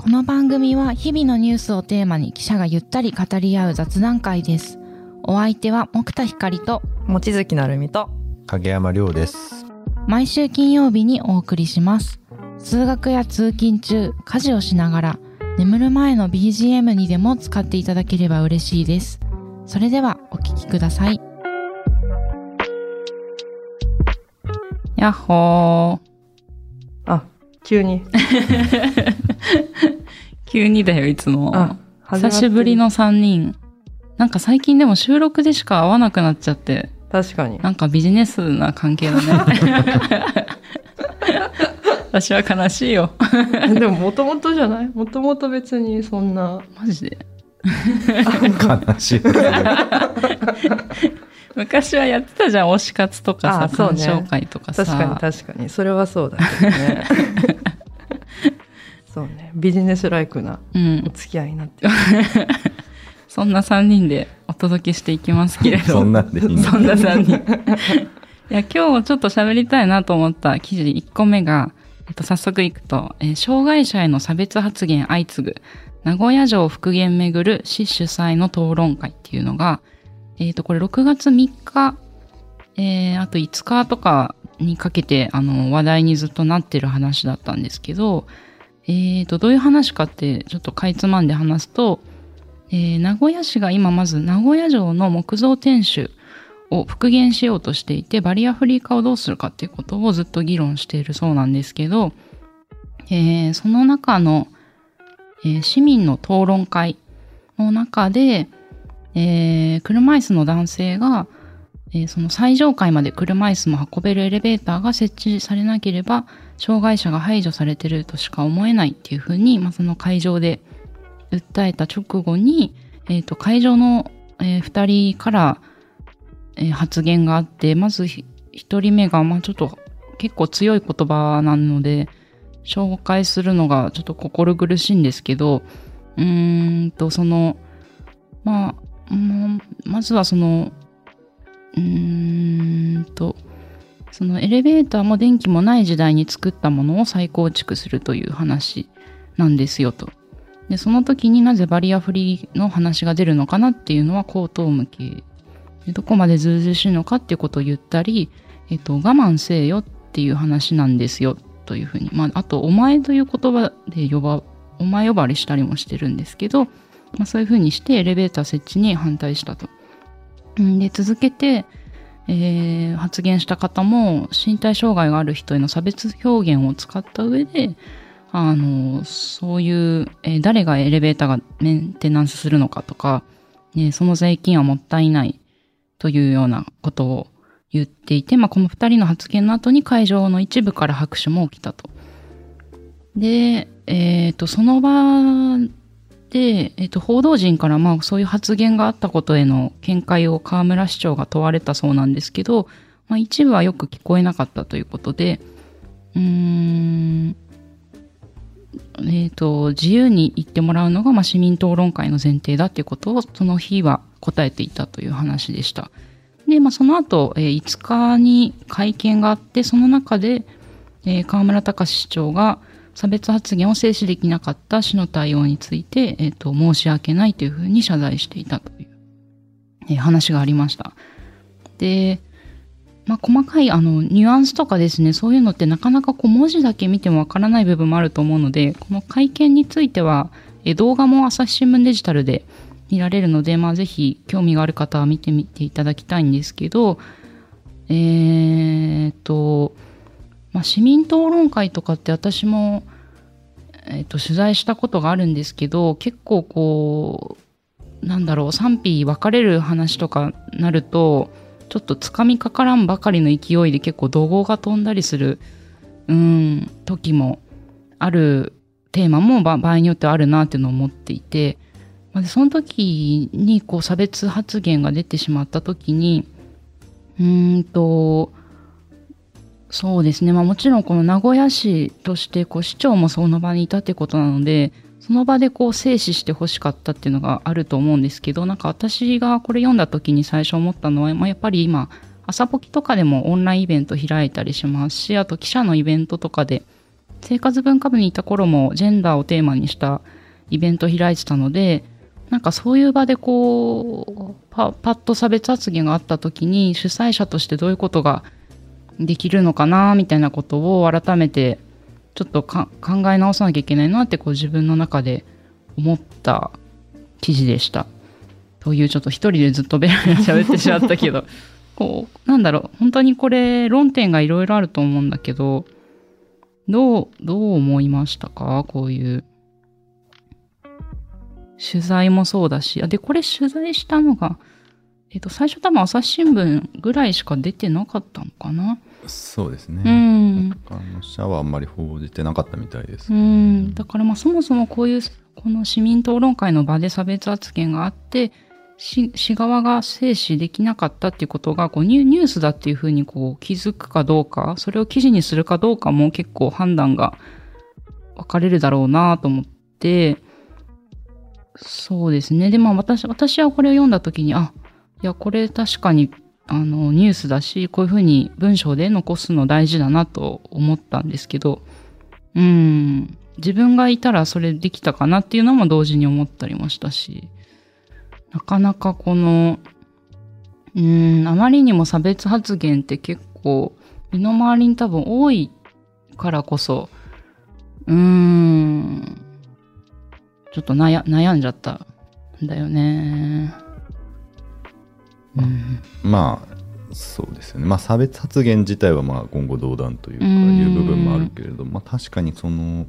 この番組は日々のニュースをテーマに記者がゆったり語り合う雑談会です。お相手は木田光と望月なるみと影山亮です。毎週金曜日にお送りします。通学や通勤中、家事をしながら眠る前の BGM にでも使っていただければ嬉しいです。それではお聞きください。やっほー。あ急に 急にだよ、いつも。久しぶりの3人。なんか最近でも収録でしか会わなくなっちゃって、確かになんかビジネスな関係だね。私は悲しいよ。でももともとじゃない？もともと別にそんなマジで？悲しい。昔はやってたじゃん、推し活とかさ、鑑賞会とかさ。確かに確かにそれはそうだけどね そうねビジネスライクなうんお。付き合いになってる そんな3人でお届けしていきますけれど。そんなんでいいの？そんな3人。いや、今日ちょっと喋りたいなと思った記事1個目が、えっと、早速いくと、えー障害者への差別発言相次ぐ、名古屋城復元めぐる市主催の討論会っていうのが、えっ、と、これ6月3日、えーあと5日とかにかけて、あの、話題にずっとなってる話だったんですけど、えっ、と、どういう話かって、ちょっとかいつまんで話すと、えー名古屋市が今まず名古屋城の木造天守を復元しようとしていてバリアフリー化をどうするかっていうことをずっと議論しているそうなんですけど、えーその中の、えー市民の討論会の中で、え車椅子の男性が、えーその最上階まで車椅子も運べるエレベーターが設置されなければ障害者が排除されてるとしか思えないっていうふうに、まあ、その会場で訴えた直後に、えー、と会場の、え2人から、えー発言があってまず1人目が、まあ、ちょっと結構強い言葉なので紹介するのがちょっと心苦しいんですけどうーんとそのまあまずはそのうんとそのエレベーターも電気もない時代に作ったものを再構築するという話なんですよと。でその時になぜバリアフリーの話が出るのかなっていうのは口頭向けどこまでずうずうしいのかっていうことを言ったり、えっと、我慢せえよっていう話なんですよというふうに、まあ、あと「お前」という言葉で呼ばお前呼ばわりしたりもしてるんですけど、まあ、そういうふうにしてエレベーター設置に反対したと。で続けて、えー発言した方も身体障害がある人への差別表現を使った上であの、そういう、えー誰がエレベーターがメンテナンスするのかとか、ねその税金はもったいないというようなことを言っていて、まあ、この二人の発言の後に会場の一部から拍手も起きたと。で、えっ、と、その場で、えっ、と、報道陣からまあ、そういう発言があったことへの見解を河村市長が問われたそうなんですけど、まあ、一部はよく聞こえなかったということで、うーん、えっ、と、自由に言ってもらうのが、まあ、市民討論会の前提だっていうことを、その日は答えていたという話でした。で、まあ、その後、えー5日に会見があって、その中で、えー河村隆市長が差別発言を制止できなかった市の対応について、えっ、と、申し訳ないというふうに謝罪していたという、えー話がありました。で、まあ、細かいあのニュアンスとかですねそういうのってなかなかこう文字だけ見てもわからない部分もあると思うのでこの会見についてはえ動画も朝日新聞デジタルで見られるので、まあ、ぜひ興味がある方は見てみていただきたいんですけどえーっと、まあ、市民討論会とかって私も、えーと取材したことがあるんですけど結構こうなんだろう賛否分かれる話とかなるとちょっとつかみかからんばかりの勢いで結構怒号が飛んだりする、うん、時もあるテーマも場合によってあるなっていうのを思っていて、まあその時にこう差別発言が出てしまった時に、うーんと、そうですね、まあもちろんこの名古屋市としてこう市長もその場にいたってことなので、その場でこう静止してほしかったっていうのがあると思うんですけどなんか私がこれ読んだ時に最初思ったのは、まあ、やっぱり今朝ポキとかでもオンラインイベント開いたりしますしあと記者のイベントとかで生活文化部にいた頃もジェンダーをテーマにしたイベント開いてたので、なんかそういう場でこう、パッと差別発言があった時に主催者としてどういうことができるのかなみたいなことを改めてちょっとか考え直さなきゃいけないなってこう自分の中で思った記事でした。というちょっと一人でずっとベラベラ喋ってしまったけど、こう、なんだろう、本当にこれ論点がいろいろあると思うんだけど、どう、どう思いましたか？こういう。取材もそうだし、あ、で、これ取材したのが、えっ、と、最初多分朝日新聞ぐらいしか出てなかったのかな？そうですうね。ん。他の社はあんまり報じてなかったみたいです。うん、だからまあそもそもこういうこの市民討論会の場で差別発言があって市市側が制止できなかったっていうことがこうニュニュースだっていうふうにこう気づくかどうかそれを記事にするかどうかも結構判断が分かれるだろうなと思ってそうですねでも私私はこれを読んだ時にあいやこれ確かにあのニュースだしこういうふうに文章で残すの大事だなと思ったんですけどうん。自分がいたらそれできたかなっていうのも同時に思ったりもしたし、なかなかこの、うん、あまりにも差別発言って結構、身の回りに多分多いからこそ、うーん、ちょっと悩悩んじゃったんだよね。うん。まあ、そうですよね。まあ、差別発言自体はまあ言語道断というか、うんいう部分もあるけれど、まあ確かにその、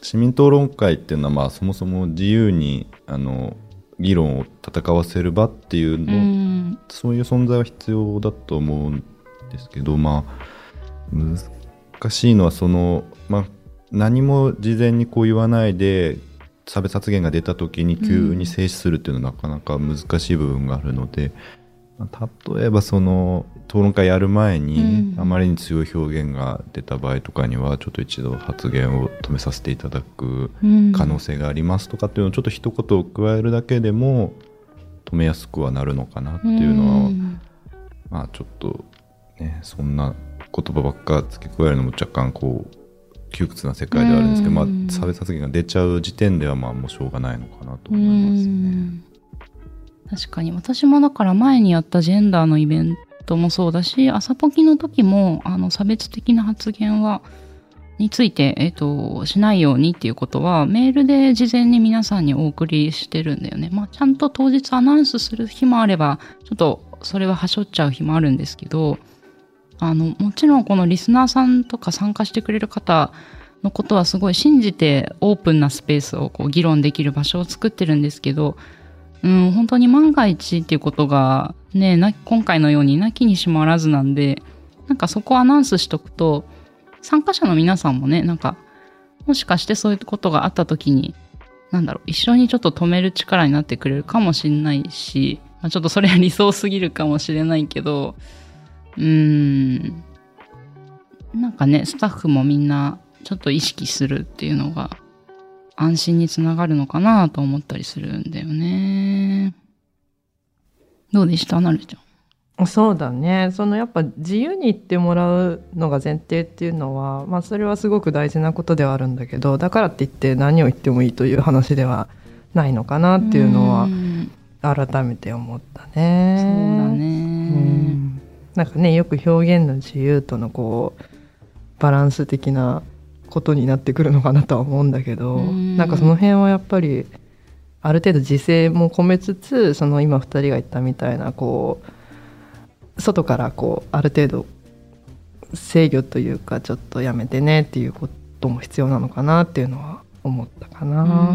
市民討論会っていうのはまあそもそも自由に、あの、議論を戦わせる場っていううの、ん。そういう存在は必要だと思うんですけど、まあ、難しいのはその、まあ、何も事前にこう言わないで差別発言が出た時に急に静止するっていうのはなかなか難しい部分があるので、まあ例えばその討論会やる前にうん。あまりに強い表現が出た場合とかにはちょっと一度発言を止めさせていただくうん。可能性がありますとかっていうのをちょっと一言加えるだけでも止めやすくはなるのかなっていうのは、ん。まあちょっとねそんな言葉ばっか付け加えるのも若干こう窮屈な世界ではあるんですけど、うんまあ差別発言が出ちゃう時点ではまあもうしょうがないのかなとう思いますね。ん確かに私もだから前にやったジェンダーのイベントもそうだし朝ポキの時もあの差別的な発言はについて、えっとしないようにっていうことはメールで事前に皆さんにお送りしてるんだよね。まあちゃんと当日アナウンスする日もあればちょっとそれははしょっちゃう日もあるんですけどあのもちろんこのリスナーさんとか参加してくれる方のことはすごい信じてオープンなスペースをこう議論できる場所を作ってるんですけど、うん、本当に万が一っていうことがね、な今回のようになきにしもあらずなんで、なんかそこをアナウンスしとくと、参加者の皆さんもね、なんか、もしかしてそういうことがあった時に、なんだろう、一緒にちょっと止める力になってくれるかもしれないし、まあ、ちょっとそれは理想すぎるかもしれないけど、うーん、なんかね、スタッフもみんなちょっと意識するっていうのが安心につながるのかなと思ったりするんだよね。どうでした？なるちゃん。そうだねそのやっぱ自由に言ってもらうのが前提っていうのは、まあ、それはすごく大事なことではあるんだけどだからって言って何を言ってもいいという話ではないのかなっていうのはん改めて思ったそうね。だうね。んなんかねよく表現の自由とのこうバランス的なことになってくるのかなとは思うんだけどうんなんかその辺はやっぱりある程度自制も込めつつその今2人が言ったみたいなこう外からこうある程度制御というかちょっとやめてねっていうことも必要なのかなっていうのは思ったかな。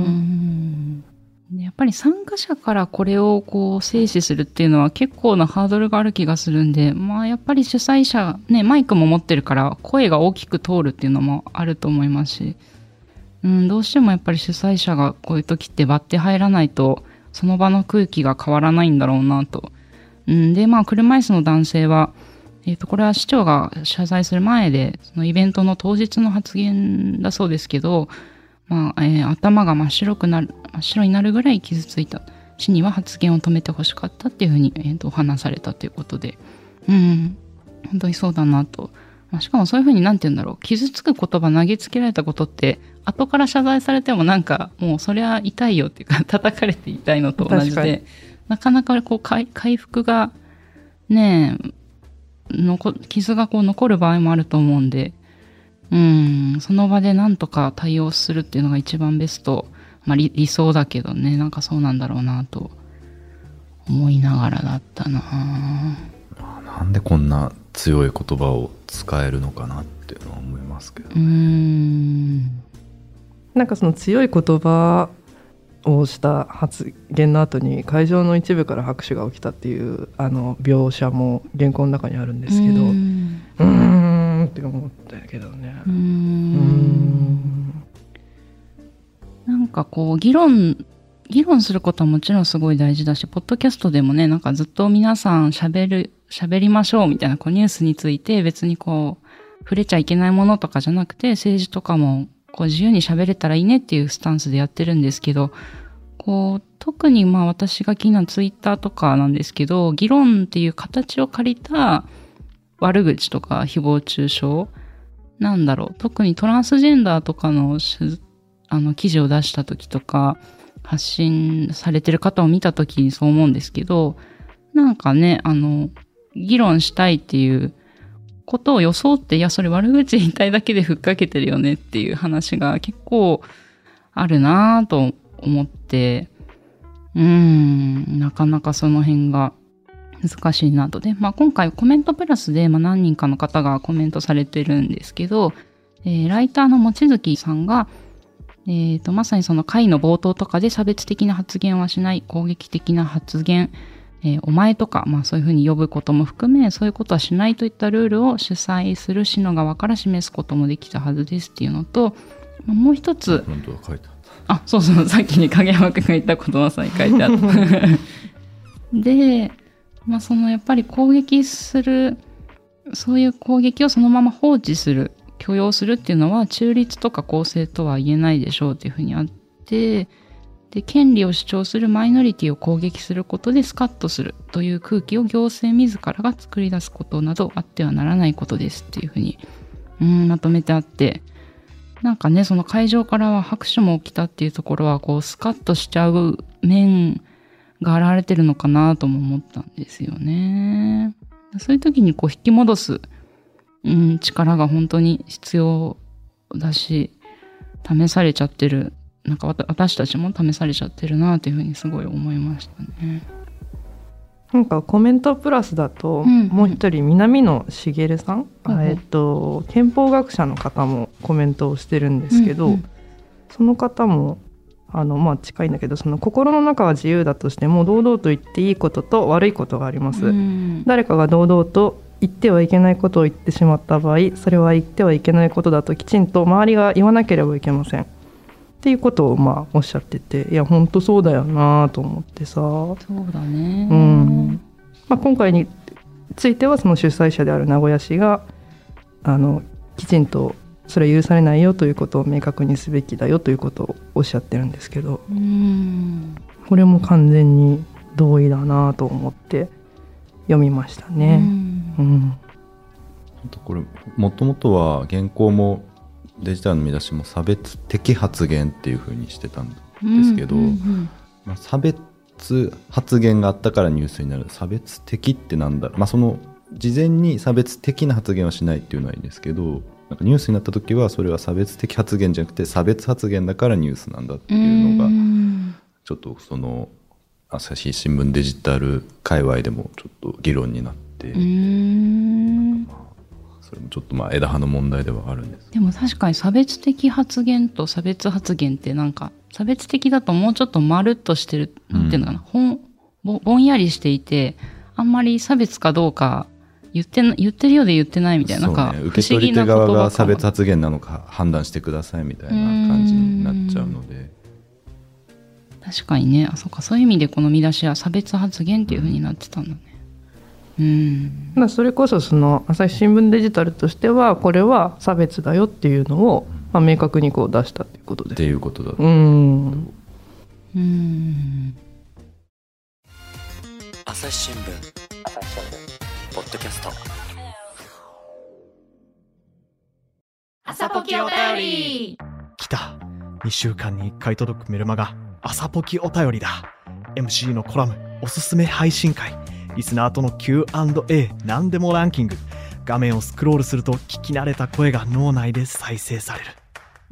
やっぱり参加者からこれをこう制止するっていうのは結構なハードルがある気がするんで、まあやっぱり主催者、ね、マイクも持ってるから声が大きく通るっていうのもあると思いますし、うん、どうしてもやっぱり主催者がこういう時って割って入らないとその場の空気が変わらないんだろうなと。うん、で、まあ車椅子の男性は、えっ、と、これは市長が謝罪する前で、そのイベントの当日の発言だそうですけど、まあ、えー頭が真っ白くなる、真っ白になるぐらい傷ついた。市には発言を止めてほしかったっていうふうに、えーと話されたということで、うん、本当にそうだなとまあ、しかもそういうふうになんて言うんだろう。傷つく言葉投げつけられたことって、後から謝罪されてもなんか、もうそれは痛いよっていうか、叩かれて痛いのと同じで、なかなかこう回回復が、ねえ、残傷がこう残る場合もあると思うんで、うん、その場でなんとか対応するっていうのが一番ベスト。まあ理理想だけどね、なんかそうなんだろうなと思いながらだったな。なんでこんな強い言葉を使えるのかなっていうのは思いますけどうーん。なんかその強い言葉をした発言の後に会場の一部から拍手が起きたっていうあの描写も原稿の中にあるんですけど。ううん。ーんって思ったけどね。うん。なんかこう、議論、議論することはもちろんすごい大事だし、ポッドキャストでもね、なんかずっと皆さん喋る、喋りましょうみたいな、こうニュースについて別にこう、触れちゃいけないものとかじゃなくて、政治とかもこう自由に喋れたらいいねっていうスタンスでやってるんですけど、こう、特にまあ私が気になるツイッターとかなんですけど、議論っていう形を借りた悪口とか誹謗中傷？なんだろう？特にトランスジェンダーとかのあの記事を出した時とか、発信されてる方を見た時にそう思うんですけど、なんかね、あの、議論したいっていうことを装って、いや、それ悪口言いたいだけでふっかけてるよねっていう話が結構あるなぁと思って、うーん、なかなかその辺が難しいなと。で、まあ今回コメントプラスで、まあ何人かの方がコメントされてるんですけど、えーライターの望月さんが、えーと、まさにその会の冒頭とかで差別的な発言はしない、攻撃的な発言、えーお前とか、まあそういうふうに呼ぶことも含め、そういうことはしないといったルールを主催する市の側から示すこともできたはずですっていうのと、まあもう一つ、本当は書いてあそうそう、さっきに影山くんが言ったことはさに書いてあった。で、まあそのやっぱり攻撃する、そういう攻撃をそのまま放置する、許容するっていうのは中立とか公正とは言えないでしょうっていうふうにあって、で、権利を主張するマイノリティを攻撃することでスカッとするという空気を行政自らが作り出すことなどあってはならないことですっていうふうに、うん、まとめてあって、なんかね、その会場からは拍手も起きたっていうところは、こう、スカッとしちゃう面が現れてるのかなとも思ったんですよね。そういう時にこう、引き戻す、うん、力が本当に必要だし、試されちゃってる。なんかわた私たちも試されちゃってるなというふうにすごい思いましたね。なんかコメントプラスだと、うんもう一人南野茂さん、うんうんえっと憲法学者の方もコメントをしてるんですけど、うんうんその方もあのまあ近いんだけどその心の中は自由だとしても堂々と言っていいことと悪いことがあります、うん。誰かが堂々と言ってはいけないことを言ってしまった場合それは言ってはいけないことだときちんと周りが言わなければいけません。っていうことをまあおっしゃってていや本当そうだよなと思ってさ、そうだね。うん。まあ、今回についてはその主催者である名古屋市があのきちんとそれは許されないよということを明確にすべきだよということをおっしゃってるんですけどうん。これも完全に同意だなと思って読みましたうね。ん。うん。これもともとは原稿もデジタルの見出しも差別的発言っていう風にしてたんですけど、うんうん。まあ、差別発言があったからニュースになる。差別的ってなんだろう、まあ、その事前に差別的な発言はしないっていうのはいいんですけどなんかニュースになった時はそれは差別的発言じゃなくて差別発言だからニュースなんだってうんいうのがん。ちょっとその朝日新聞デジタル界隈でもちょっと議論になって、うん。それもちょっとまあ枝葉の問題ではあるんです。でも確かに差別的発言と差別発言ってなんか差別的だともうちょっとまるっとしてる、なんていうのかな、ほん。ぼぼんやりしていてあんまり差別かどうか言ってな言ってるようで言ってないみたいななんか受け思議な取り手側が差別発言なのか判断してくださいみたいな感じになっちゃうので。確かにね。あそうか。そういう意味でこの見出しは差別発言っていう風になってたんだね。うん。まあそれこそその朝日新聞デジタルとしてはこれは差別だよっていうのを、まあ、明確にこう出したということで。っていうことだと。うん。うん。朝日新聞ポッドキャスト。朝ポキお便り。来た。2週間に1回届くメルマガ。朝ポキお便りだ。MC のコラムおすすめ配信会。リスナーとの Q&A 何でもランキング。画面をスクロールすると聞き慣れた声が脳内で再生される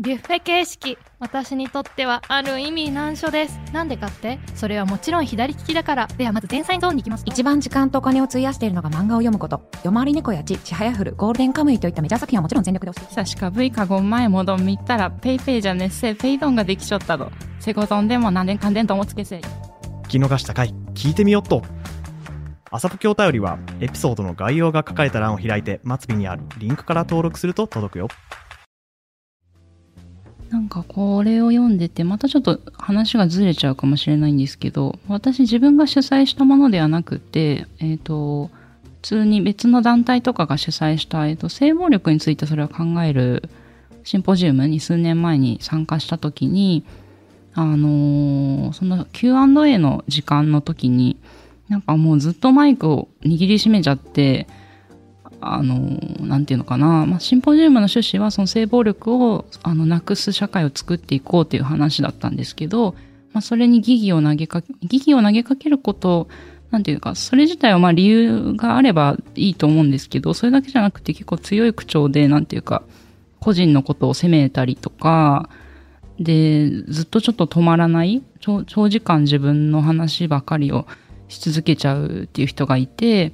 ビュッフェ形式私にとってはある意味難所です。なんでかって？それはもちろん左利きだから。ではまず前菜ゾーンに行きます。一番時間とお金を費やしているのが漫画を読むこと。夜回り猫やちちはやふるゴールデンカムイといったメジャー作品はもちろん全力で押し。てさしか V か5前もどん見たらペイペイじゃねっせペイドンができちょったどセゴドンでも何年かんでんともつけせ聞き逃した回聞いてみよっと。朝ポキお便りはエピソードの概要が書かれた欄を開いて末尾にあるリンクから登録すると届くよ。なんかこれを読んでて、またちょっと話がずれちゃうかもしれないんですけど、私自分が主催したものではなくて、えっ、と、普通に別の団体とかが主催した、えっ、と、性暴力についてそれを考えるシンポジウムに数年前に参加した時に、あのーその Q&A の時間の時に、なんかもうずっとマイクを握りしめちゃって、あの、なんていうのかな、まあ、シンポジウムの趣旨はその性暴力をあのなくす社会を作っていこうという話だったんですけど、まあ、それに疑義を投げかけ、疑義を投げかけること、なんていうか、それ自体はまあ理由があればいいと思うんですけど、それだけじゃなくて結構強い口調で、なんていうか、個人のことを責めたりとか、で、ずっとちょっと止まらない、長長時間自分の話ばかりをし続けちゃうっていう人がいて、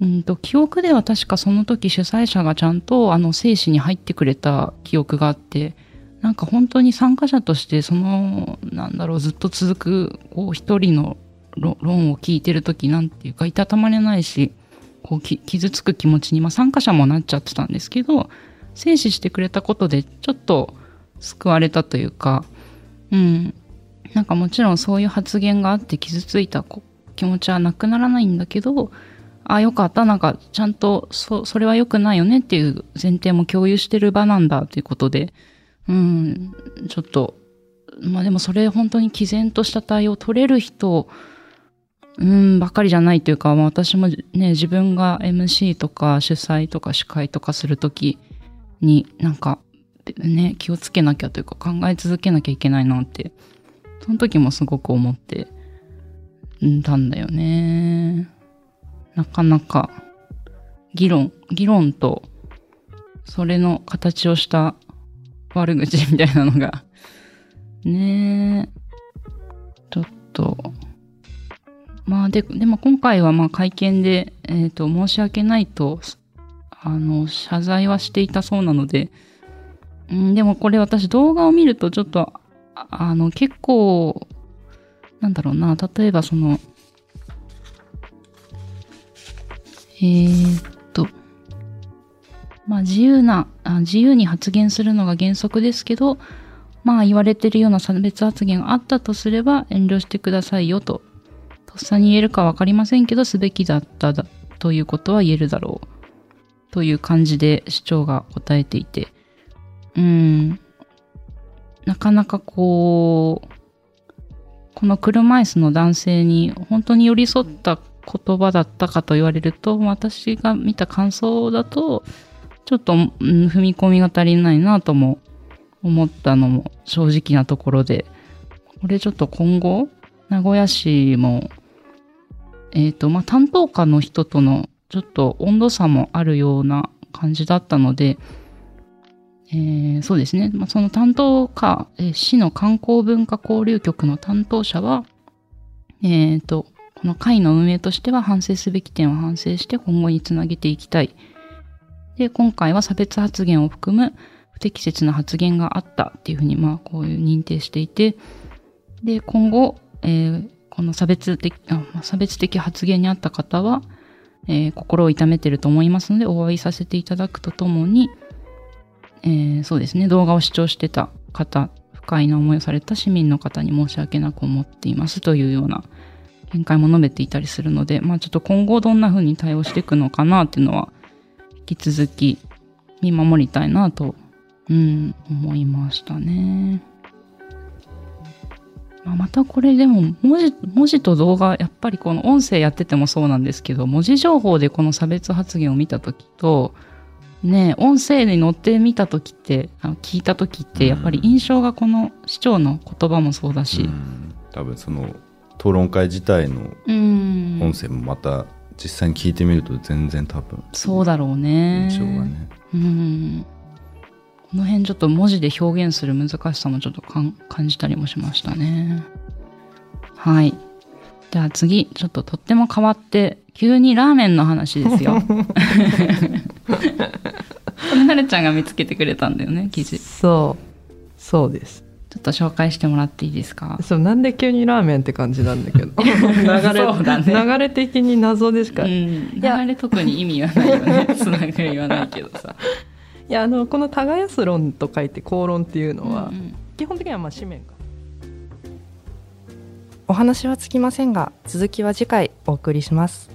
うんと記憶では確かその時主催者がちゃんとあの生死に入ってくれた記憶があってなんか本当に参加者としてそのなんだろうずっと続くこう一人の論を聞いてる時なんていうかいたたまれないしこう傷つく気持ちに、まあ、参加者もなっちゃってたんですけど生死してくれたことでちょっと救われたというかうん。なんかもちろんそういう発言があって傷ついた気持ちはなくならないんだけどあ、よかった。なんか、ちゃんと、そ、それは良くないよねっていう前提も共有してる場なんだということで、うん、ちょっと、まあでもそれ本当に毅然とした対応を取れる人、うん、ばかりじゃないというか、まあ私もね、自分が MC とか主催とか司会とかするときに、なんか、ね、気をつけなきゃというか考え続けなきゃいけないなって、その時もすごく思って、たんだよね。なかなか議論、議論とそれの形をした悪口みたいなのが、ねえ、ちょっと、まあで、でも今回はまあ会見で、えっ、と、申し訳ないと、あの、謝罪はしていたそうなので、ん、でもこれ私動画を見るとちょっと、あの、結構、なんだろうな、例えばその、えー、っと、まあ自由なあ、自由に発言するのが原則ですけど、まあ言われてるような差別発言があったとすれば遠慮してくださいよと。とっさに言えるかわかりませんけど、すべきだっただということは言えるだろう。という感じで市長が答えていて。うん。なかなかこう、この車椅子の男性に本当に寄り添った言葉だったかと言われると、私が見た感想だと、ちょっと、うん踏み込みが足りないなとも思ったのも正直なところで、これちょっと今後、名古屋市も、えっ、と、まあ、担当課の人とのちょっと温度差もあるような感じだったので、えーそうですね。まあ、その担当課、えー市の観光文化交流局の担当者は、えっ、と、この会の運営としては反省すべき点を反省して今後につなげていきたい。で、今回は差別発言を含む不適切な発言があったっていうふうに、まあ、こういう認定していて、で、今後、えーこの差別的、あ差別的発言にあった方は、えー心を痛めてると思いますので、お詫びさせていただくとともに、えーそうですね、動画を視聴してた方、不快な思いをされた市民の方に申し訳なく思っていますというような見解も述べていたりするので、まあちょっと今後どんな風に対応していくのかなっていうのは、引き続き見守りたいなと、うん、思いましたね。まあまたこれでも文字、文字と動画、やっぱりこの音声やっててもそうなんですけど、文字情報でこの差別発言を見たときと、ね音声に載ってみた時ってあの聞いた時ってやっぱり印象がこの市長の言葉もそうだしうん多分その討論会自体のうん。音声もまた実際に聞いてみると全然多分そうだろうね。印象がね。うん。この辺ちょっと文字で表現する難しさもちょっとかん感じたりもしましたね。はい。じゃあ次ちょっととっても変わって急にラーメンの話ですよ。これなれちゃんが見つけてくれたんだよね記事。ちそう。そうですょっと紹介してもらっていいですか？そうなんで急にラーメンって感じなんだけど。流そうだね。れ流れ的に謎でしか、ういん、や流れ特に意味はないよね。つながりはないけどさ。やあのこの「耕す論」と書いて「公論」っていうのは、うん。基本的にはまあ紙面か。お話はつきませんが続きは次回お送りします